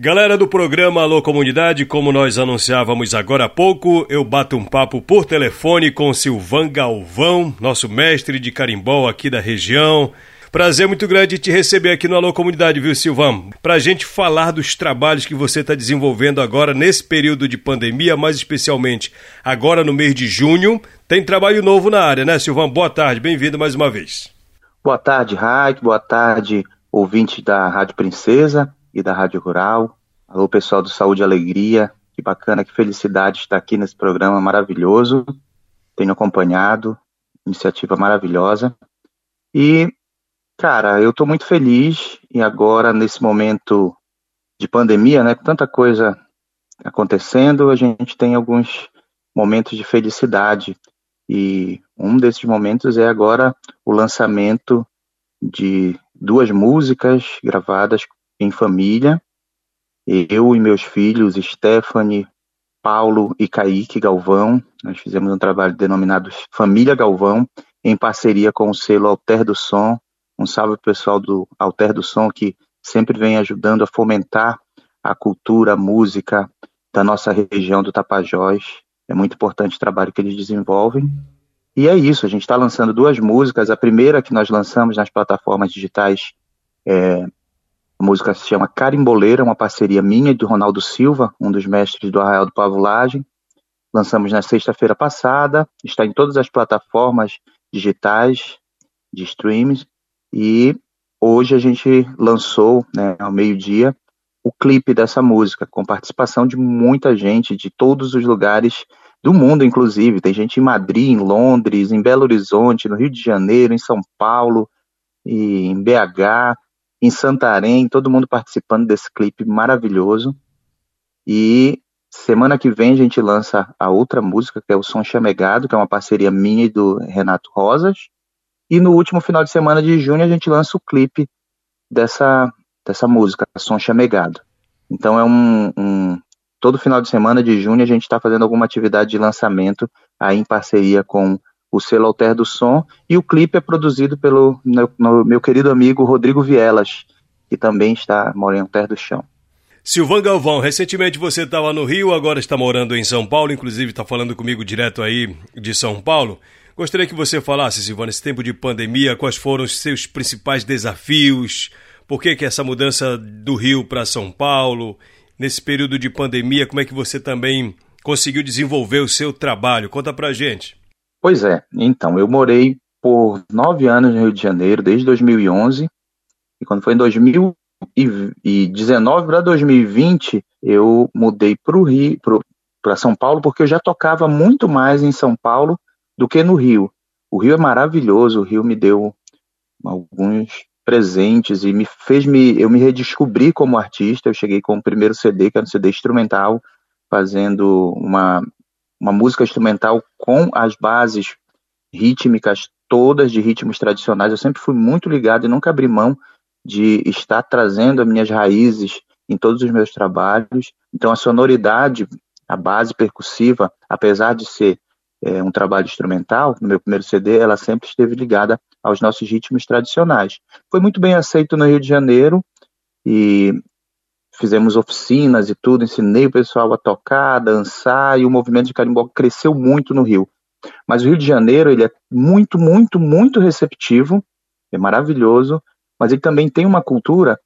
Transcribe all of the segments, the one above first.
Galera do programa Alô Comunidade, como nós anunciávamos agora há pouco, eu bato um papo por telefone com Silvan Galvão, nosso mestre de carimbó aqui da região. Prazer muito grande te receber aqui no Alô Comunidade, viu, Silvan? Pra gente falar dos trabalhos que você está desenvolvendo agora nesse período de pandemia, mais especialmente agora no mês de junho. Tem trabalho novo na área, né, Silvan? Boa tarde, bem-vindo mais uma vez. Boa tarde, Raik, boa tarde, ouvinte da Rádio Princesa e da Rádio Rural. Alô, pessoal do Saúde e Alegria. Que bacana, que felicidade estar aqui nesse programa maravilhoso. Tenho acompanhado, iniciativa maravilhosa. E, cara, eu estou muito feliz e agora, nesse momento de pandemia, né, com tanta coisa acontecendo, a gente tem alguns momentos de felicidade. E um desses momentos é agora o lançamento de duas músicas gravadas em família. Eu e meus filhos, Stephanie, Paulo e Kaique Galvão, nós fizemos um trabalho denominado Família Galvão, em parceria com o selo Alter do Som. Um salve pro pessoal do Alter do Som que sempre vem ajudando a fomentar a cultura, a música da nossa região do Tapajós. É muito importante o trabalho que eles desenvolvem. E é isso, a gente está lançando duas músicas. A primeira que nós lançamos nas plataformas digitais é, a música se chama Carimboleira, uma parceria minha e do Ronaldo Silva, um dos mestres do Arraial do Pavulagem. Lançamos na sexta-feira passada, está em todas as plataformas digitais de streams e hoje a gente lançou, né, ao meio-dia, o clipe dessa música, com participação de muita gente de todos os lugares do mundo, inclusive. Tem gente em Madrid, em Londres, em Belo Horizonte, no Rio de Janeiro, em São Paulo, e em BH em Santarém, todo mundo participando desse clipe maravilhoso. E semana que vem a gente lança a outra música, que é o Som Chamegado, que é uma parceria minha e do Renato Rosas. E no último final de semana de junho a gente lança o clipe dessa, dessa música, Som Chamegado. Então é um, um todo final de semana de junho a gente está fazendo alguma atividade de lançamento aí em parceria com o selo Alter do Som, e o clipe é produzido pelo meu, meu querido amigo Rodrigo Vielas, que também está morando em Alter do Chão. Silvan Galvão, recentemente você estava no Rio, agora está morando em São Paulo, inclusive está falando comigo direto aí de São Paulo. Gostaria que você falasse, Silvan, nesse tempo de pandemia, quais foram os seus principais desafios, por que, que essa mudança do Rio para São Paulo, nesse período de pandemia, como é que você também conseguiu desenvolver o seu trabalho? Conta pra gente. Pois é, então, eu morei por nove anos no Rio de Janeiro, desde 2011, e quando foi em 2019 para 2020, eu mudei para o Rio, para São Paulo, porque eu já tocava muito mais em São Paulo do que no Rio. O Rio é maravilhoso, o Rio me deu alguns presentes e me fez me eu me redescobrir como artista. Eu cheguei com o primeiro CD, que era um CD instrumental, fazendo uma uma música instrumental com as bases rítmicas todas de ritmos tradicionais. Eu sempre fui muito ligado e nunca abri mão de estar trazendo as minhas raízes em todos os meus trabalhos. Então, a sonoridade, a base percussiva, apesar de ser é, um trabalho instrumental, no meu primeiro CD, ela sempre esteve ligada aos nossos ritmos tradicionais. Foi muito bem aceito no Rio de Janeiro e fizemos oficinas e tudo, ensinei o pessoal a tocar, a dançar, e o movimento de carimbó cresceu muito no Rio. Mas o Rio de Janeiro, ele é muito, muito, muito receptivo, é maravilhoso, mas ele também tem uma cultura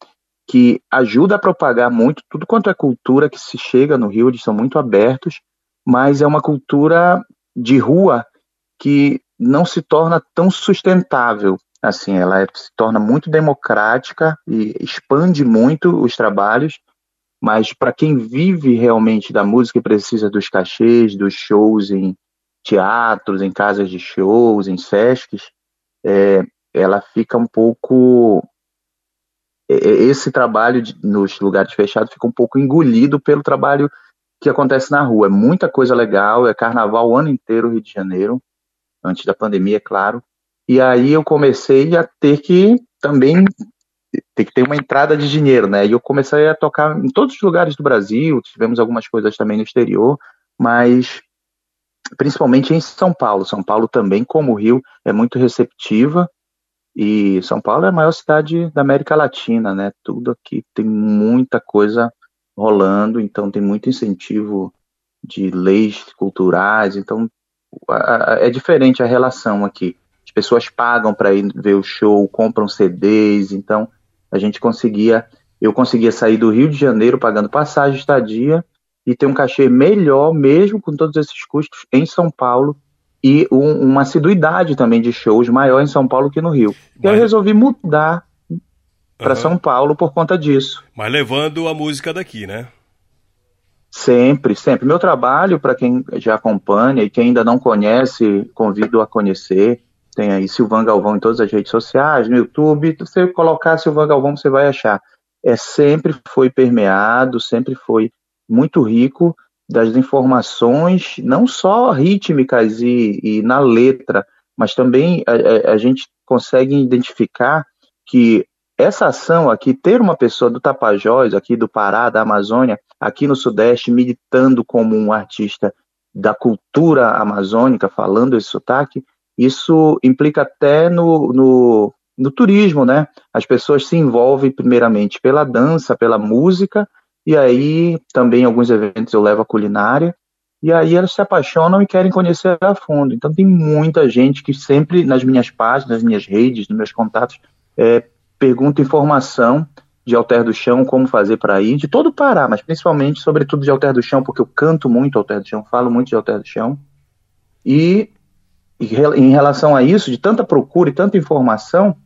que ajuda a propagar muito tudo quanto é cultura que se chega no Rio, eles são muito abertos, mas é uma cultura de rua que não se torna tão sustentável assim, ela é, se torna muito democrática e expande muito os trabalhos, mas para quem vive realmente da música e precisa dos cachês, dos shows em teatros, em casas de shows, em sescs, é, ela fica um pouco esse trabalho de, nos lugares fechados fica um pouco engolido pelo trabalho que acontece na rua. É muita coisa legal, é carnaval o ano inteiro Rio de Janeiro, antes da pandemia, é claro. E aí eu comecei a ter que também ter que ter uma entrada de dinheiro, né? E eu comecei a tocar em todos os lugares do Brasil, tivemos algumas coisas também no exterior, mas principalmente em São Paulo. São Paulo também, como o Rio, é muito receptiva e São Paulo é a maior cidade da América Latina, né? Tudo aqui tem muita coisa rolando, então tem muito incentivo de leis culturais, então é diferente a relação aqui. As pessoas pagam para ir ver o show, compram CDs, então a gente conseguia, eu conseguia sair do Rio de Janeiro pagando passagem, estadia e ter um cachê melhor, mesmo com todos esses custos, em São Paulo e um, uma assiduidade também de shows maior em São Paulo que no Rio. Mas... Eu resolvi mudar para uhum. São Paulo por conta disso. Mas levando a música daqui, né? Sempre, sempre. Meu trabalho, para quem já acompanha e quem ainda não conhece, convido a conhecer. Tem aí Silvan Galvão em todas as redes sociais, no YouTube. Se você colocar Silvan Galvão, você vai achar. É sempre foi permeado, sempre foi muito rico das informações, não só rítmicas e, e na letra, mas também a, a, gente consegue identificar que essa ação aqui, ter uma pessoa do Tapajós, aqui do Pará, da Amazônia, aqui no Sudeste, militando como um artista da cultura amazônica, falando esse sotaque, isso implica até no, no, no turismo, né? As pessoas se envolvem primeiramente pela dança, pela música, e aí também alguns eventos eu levo a culinária, e aí elas se apaixonam e querem conhecer a fundo. Então tem muita gente que sempre nas minhas páginas, nas minhas redes, nos meus contatos, é, pergunta informação de Alter do Chão, como fazer para ir, de todo o Pará, mas principalmente, sobretudo, de Alter do Chão, porque eu canto muito Alter do Chão, falo muito de Alter do Chão. E, em relação a isso, de tanta procura e tanta informação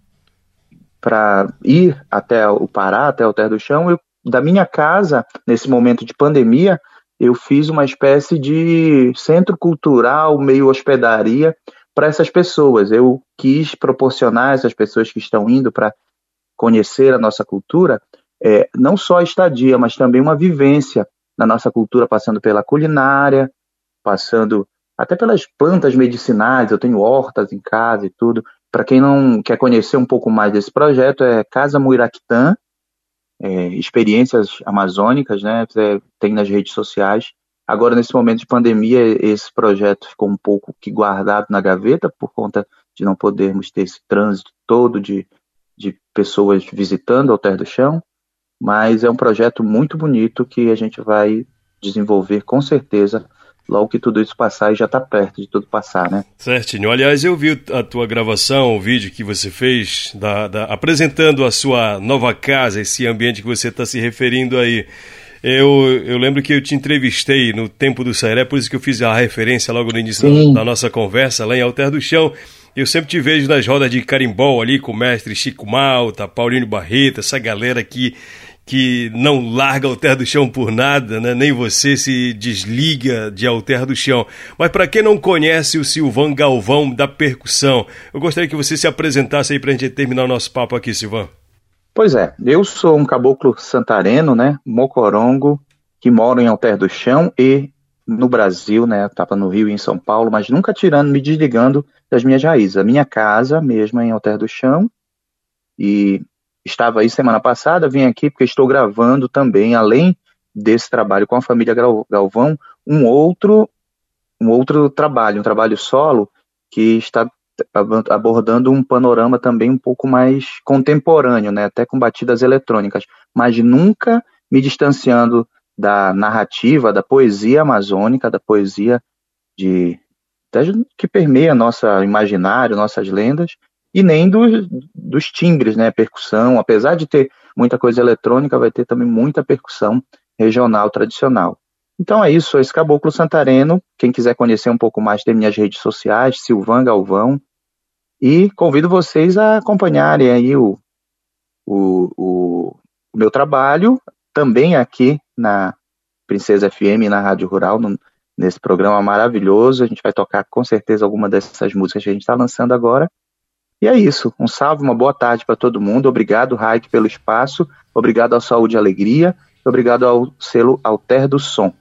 para ir até o Pará, até Alter do Chão, eu da minha casa, nesse momento de pandemia, eu fiz uma espécie de centro cultural, meio hospedaria para essas pessoas. Eu quis proporcionar a essas pessoas que estão indo para conhecer a nossa cultura, é, não só a estadia, mas também uma vivência na nossa cultura, passando pela culinária, passando até pelas plantas medicinais. Eu tenho hortas em casa e tudo. Para quem não quer conhecer um pouco mais desse projeto, é Casa Muiractã, é, experiências amazônicas, né? Tem nas redes sociais. Agora, nesse momento de pandemia, esse projeto ficou um pouco que guardado na gaveta por conta de não podermos ter esse trânsito todo de, de pessoas visitando Terra do Chão, mas é um projeto muito bonito que a gente vai desenvolver com certeza logo que tudo isso passar e já está perto de tudo passar, né? Certinho. Aliás, eu vi a tua gravação, o vídeo que você fez, da, da, apresentando a sua nova casa, esse ambiente que você está se referindo aí. Eu, eu lembro que eu te entrevistei no tempo do Sairé, por isso que eu fiz a referência logo no início da, da, nossa conversa, lá em Alter do Chão. Eu sempre te vejo nas rodas de carimbó ali com o mestre Chico Malta, Paulinho Barreto, essa galera que que não larga terra do chão por nada, né? nem você se desliga de Alter do Chão. Mas para quem não conhece o Silvan Galvão da percussão, eu gostaria que você se apresentasse aí para a gente terminar o nosso papo aqui, Silvan. Pois é, eu sou um caboclo santareno, né, mocorongo, que moro em Alter do Chão e no Brasil, né, estava no Rio e em São Paulo, mas nunca tirando, me desligando das minhas raízes. A minha casa mesmo é em Alter do Chão e estava aí semana passada, vim aqui porque estou gravando também, além desse trabalho com a família Galvão, um outro, um outro trabalho, um trabalho solo, que está abordando um panorama também um pouco mais contemporâneo, né, até com batidas eletrônicas, mas nunca me distanciando da narrativa, da poesia amazônica, da poesia de que permeia nosso imaginário, nossas lendas, e nem dos, dos timbres, né? Percussão, apesar de ter muita coisa eletrônica, vai ter também muita percussão regional tradicional. Então é isso, esse Caboclo Santareno. Quem quiser conhecer um pouco mais, tem minhas redes sociais, Silvan Galvão. E convido vocês a acompanharem aí o, o, o, o meu trabalho, também aqui na Princesa FM, na Rádio Rural, no, nesse programa maravilhoso. A gente vai tocar com certeza alguma dessas músicas que a gente está lançando agora. E é isso. Um salve, uma boa tarde para todo mundo. Obrigado, Raik, pelo espaço. Obrigado ao Saúde e Alegria. Obrigado ao selo Alter do Som.